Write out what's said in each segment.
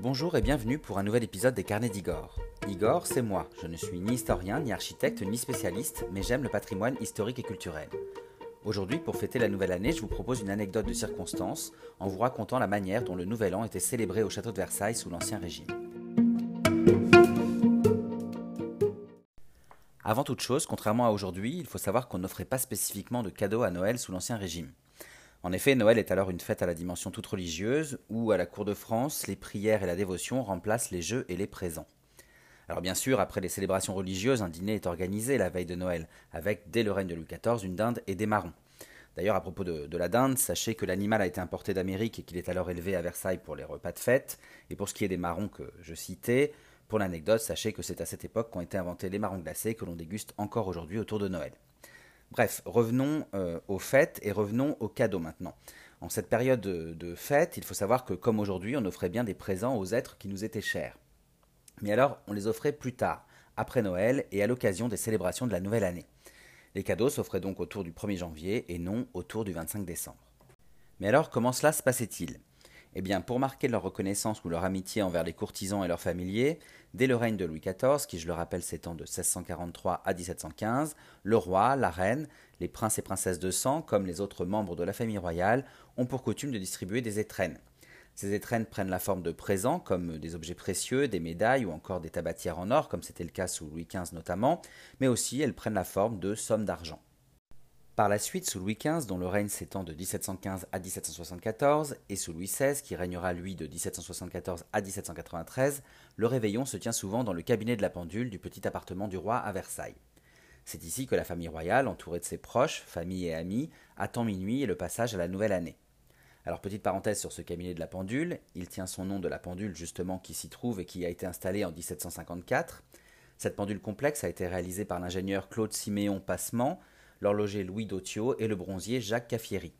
Bonjour et bienvenue pour un nouvel épisode des Carnets d'Igor. Igor, c'est moi. Je ne suis ni historien, ni architecte, ni spécialiste, mais j'aime le patrimoine historique et culturel. Aujourd'hui, pour fêter la nouvelle année, je vous propose une anecdote de circonstance en vous racontant la manière dont le nouvel an était célébré au château de Versailles sous l'Ancien Régime. Avant toute chose, contrairement à aujourd'hui, il faut savoir qu'on n'offrait pas spécifiquement de cadeaux à Noël sous l'Ancien Régime. En effet, Noël est alors une fête à la dimension toute religieuse, où à la cour de France, les prières et la dévotion remplacent les jeux et les présents. Alors bien sûr, après les célébrations religieuses, un dîner est organisé la veille de Noël, avec, dès le règne de Louis XIV, une dinde et des marrons. D'ailleurs, à propos de, la dinde, sachez que l'animal a été importé d'Amérique et qu'il est alors élevé à Versailles pour les repas de fête. Et pour ce qui est des marrons que je citais, pour l'anecdote, sachez que c'est à cette époque qu'ont été inventés les marrons glacés que l'on déguste encore aujourd'hui autour de Noël. Bref, revenons euh, aux fêtes et revenons aux cadeaux maintenant. En cette période de, de fête, il faut savoir que comme aujourd'hui, on offrait bien des présents aux êtres qui nous étaient chers. Mais alors, on les offrait plus tard, après Noël et à l'occasion des célébrations de la nouvelle année. Les cadeaux s'offraient donc autour du 1er janvier et non autour du 25 décembre. Mais alors, comment cela se passait-il? Eh bien, pour marquer leur reconnaissance ou leur amitié envers les courtisans et leurs familiers, dès le règne de Louis XIV, qui je le rappelle s'étend de 1643 à 1715, le roi, la reine, les princes et princesses de sang, comme les autres membres de la famille royale, ont pour coutume de distribuer des étrennes. Ces étrennes prennent la forme de présents, comme des objets précieux, des médailles ou encore des tabatières en or, comme c'était le cas sous Louis XV notamment, mais aussi elles prennent la forme de sommes d'argent. Par la suite, sous Louis XV, dont le règne s'étend de 1715 à 1774, et sous Louis XVI, qui régnera lui de 1774 à 1793, le réveillon se tient souvent dans le cabinet de la pendule du petit appartement du roi à Versailles. C'est ici que la famille royale, entourée de ses proches, familles et amis, attend minuit et le passage à la nouvelle année. Alors petite parenthèse sur ce cabinet de la pendule, il tient son nom de la pendule justement qui s'y trouve et qui a été installée en 1754. Cette pendule complexe a été réalisée par l'ingénieur Claude Siméon Passement, l'horloger Louis Dautiot et le bronzier Jacques Caffieri.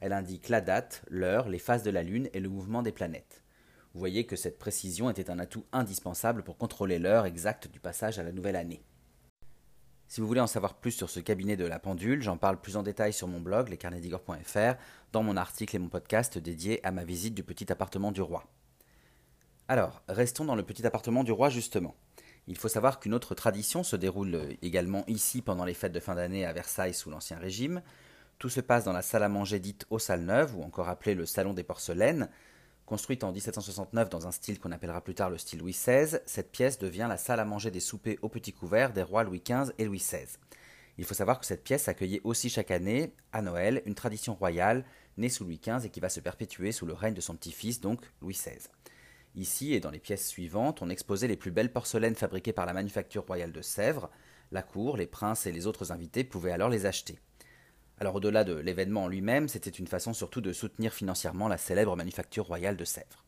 Elle indique la date, l'heure, les phases de la Lune et le mouvement des planètes. Vous voyez que cette précision était un atout indispensable pour contrôler l'heure exacte du passage à la nouvelle année. Si vous voulez en savoir plus sur ce cabinet de la pendule, j'en parle plus en détail sur mon blog lescarnedigor.fr, dans mon article et mon podcast dédié à ma visite du petit appartement du roi. Alors, restons dans le petit appartement du roi justement. Il faut savoir qu'une autre tradition se déroule également ici pendant les fêtes de fin d'année à Versailles sous l'Ancien Régime. Tout se passe dans la salle à manger dite aux salles neuves, ou encore appelée le Salon des porcelaines. Construite en 1769 dans un style qu'on appellera plus tard le style Louis XVI, cette pièce devient la salle à manger des soupers au petit couvert des rois Louis XV et Louis XVI. Il faut savoir que cette pièce accueillait aussi chaque année, à Noël, une tradition royale née sous Louis XV et qui va se perpétuer sous le règne de son petit-fils, donc Louis XVI. Ici et dans les pièces suivantes, on exposait les plus belles porcelaines fabriquées par la manufacture royale de Sèvres. La cour, les princes et les autres invités pouvaient alors les acheter. Alors au-delà de l'événement en lui-même, c'était une façon surtout de soutenir financièrement la célèbre manufacture royale de Sèvres.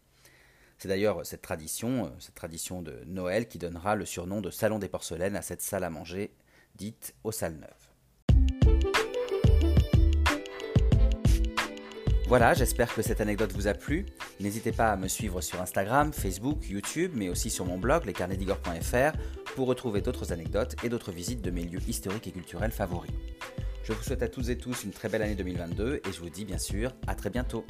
C'est d'ailleurs cette tradition, euh, cette tradition de Noël, qui donnera le surnom de Salon des porcelaines à cette salle à manger dite aux salles neuves. Voilà, j'espère que cette anecdote vous a plu. N'hésitez pas à me suivre sur Instagram, Facebook, YouTube, mais aussi sur mon blog lescarnetsdigor.fr pour retrouver d'autres anecdotes et d'autres visites de mes lieux historiques et culturels favoris. Je vous souhaite à toutes et tous une très belle année 2022 et je vous dis bien sûr à très bientôt.